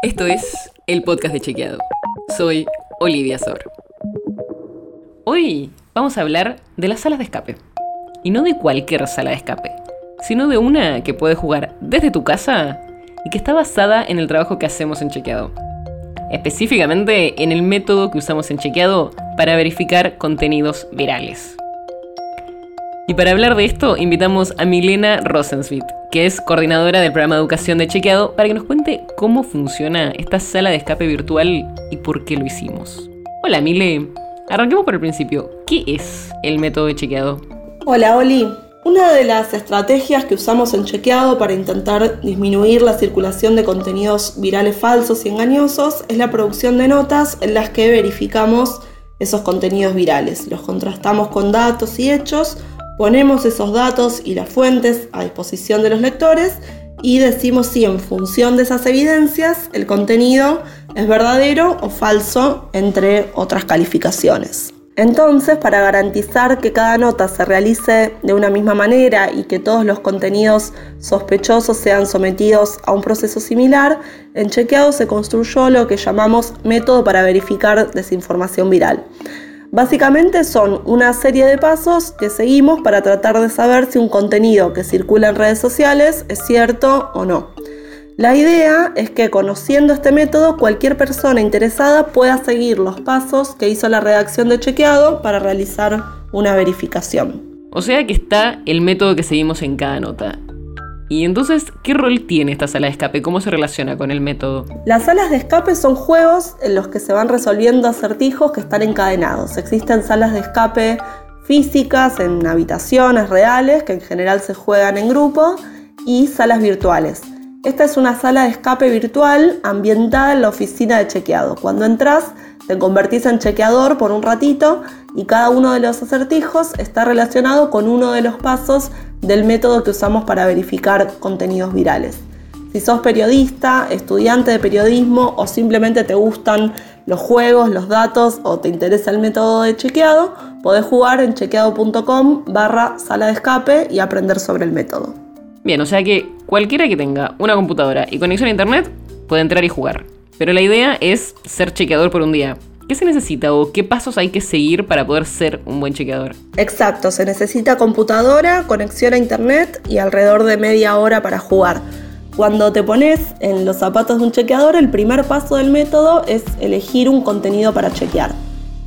Esto es el podcast de Chequeado. Soy Olivia Sor. Hoy vamos a hablar de las salas de escape. Y no de cualquier sala de escape, sino de una que puedes jugar desde tu casa y que está basada en el trabajo que hacemos en Chequeado. Específicamente en el método que usamos en Chequeado para verificar contenidos virales. Y para hablar de esto, invitamos a Milena Rosensvit, que es coordinadora del programa de educación de Chequeado, para que nos cuente cómo funciona esta sala de escape virtual y por qué lo hicimos. Hola, Mile. Arranquemos por el principio. ¿Qué es el método de Chequeado? Hola, Oli. Una de las estrategias que usamos en Chequeado para intentar disminuir la circulación de contenidos virales falsos y engañosos es la producción de notas en las que verificamos esos contenidos virales. Los contrastamos con datos y hechos Ponemos esos datos y las fuentes a disposición de los lectores y decimos si en función de esas evidencias el contenido es verdadero o falso, entre otras calificaciones. Entonces, para garantizar que cada nota se realice de una misma manera y que todos los contenidos sospechosos sean sometidos a un proceso similar, en Chequeado se construyó lo que llamamos método para verificar desinformación viral. Básicamente son una serie de pasos que seguimos para tratar de saber si un contenido que circula en redes sociales es cierto o no. La idea es que conociendo este método cualquier persona interesada pueda seguir los pasos que hizo la redacción de chequeado para realizar una verificación. O sea que está el método que seguimos en cada nota. Y entonces, ¿qué rol tiene esta sala de escape? ¿Cómo se relaciona con el método? Las salas de escape son juegos en los que se van resolviendo acertijos que están encadenados. Existen salas de escape físicas en habitaciones reales, que en general se juegan en grupo, y salas virtuales. Esta es una sala de escape virtual ambientada en la oficina de chequeado. Cuando entras, te convertís en chequeador por un ratito y cada uno de los acertijos está relacionado con uno de los pasos del método que usamos para verificar contenidos virales. Si sos periodista, estudiante de periodismo o simplemente te gustan los juegos, los datos o te interesa el método de chequeado, podés jugar en chequeado.com barra sala de escape y aprender sobre el método. Bien, o sea que cualquiera que tenga una computadora y conexión a internet puede entrar y jugar. Pero la idea es ser chequeador por un día. ¿Qué se necesita o qué pasos hay que seguir para poder ser un buen chequeador? Exacto, se necesita computadora, conexión a internet y alrededor de media hora para jugar. Cuando te pones en los zapatos de un chequeador, el primer paso del método es elegir un contenido para chequear.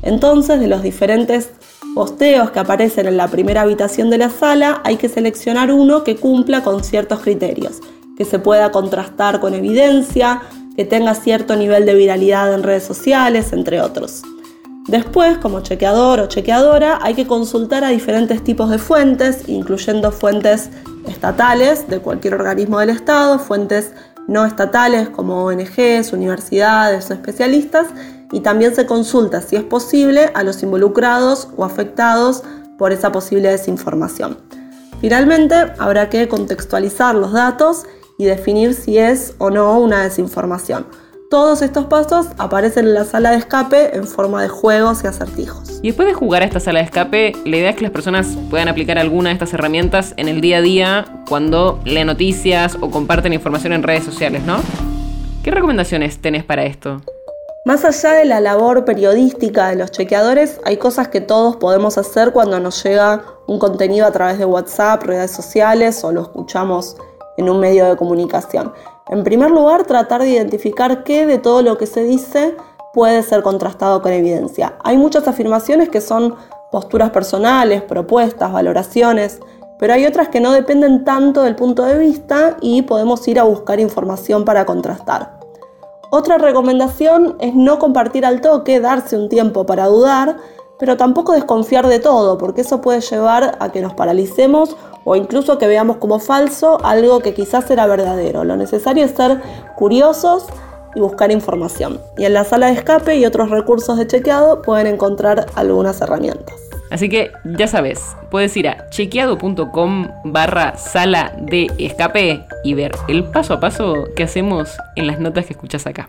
Entonces, de los diferentes posteos que aparecen en la primera habitación de la sala, hay que seleccionar uno que cumpla con ciertos criterios, que se pueda contrastar con evidencia, que tenga cierto nivel de viralidad en redes sociales, entre otros. Después, como chequeador o chequeadora, hay que consultar a diferentes tipos de fuentes, incluyendo fuentes estatales de cualquier organismo del Estado, fuentes no estatales como ONGs, universidades o especialistas, y también se consulta, si es posible, a los involucrados o afectados por esa posible desinformación. Finalmente, habrá que contextualizar los datos y definir si es o no una desinformación. Todos estos pasos aparecen en la sala de escape en forma de juegos y acertijos. Y después de jugar a esta sala de escape, la idea es que las personas puedan aplicar alguna de estas herramientas en el día a día cuando leen noticias o comparten información en redes sociales, ¿no? ¿Qué recomendaciones tenés para esto? Más allá de la labor periodística de los chequeadores, hay cosas que todos podemos hacer cuando nos llega un contenido a través de WhatsApp, redes sociales o lo escuchamos en un medio de comunicación. En primer lugar, tratar de identificar qué de todo lo que se dice puede ser contrastado con evidencia. Hay muchas afirmaciones que son posturas personales, propuestas, valoraciones, pero hay otras que no dependen tanto del punto de vista y podemos ir a buscar información para contrastar. Otra recomendación es no compartir al toque, darse un tiempo para dudar, pero tampoco desconfiar de todo, porque eso puede llevar a que nos paralicemos o incluso que veamos como falso algo que quizás era verdadero. Lo necesario es ser curiosos y buscar información. Y en la sala de escape y otros recursos de chequeado pueden encontrar algunas herramientas. Así que ya sabes, puedes ir a chequeado.com barra sala de escape y ver el paso a paso que hacemos en las notas que escuchas acá.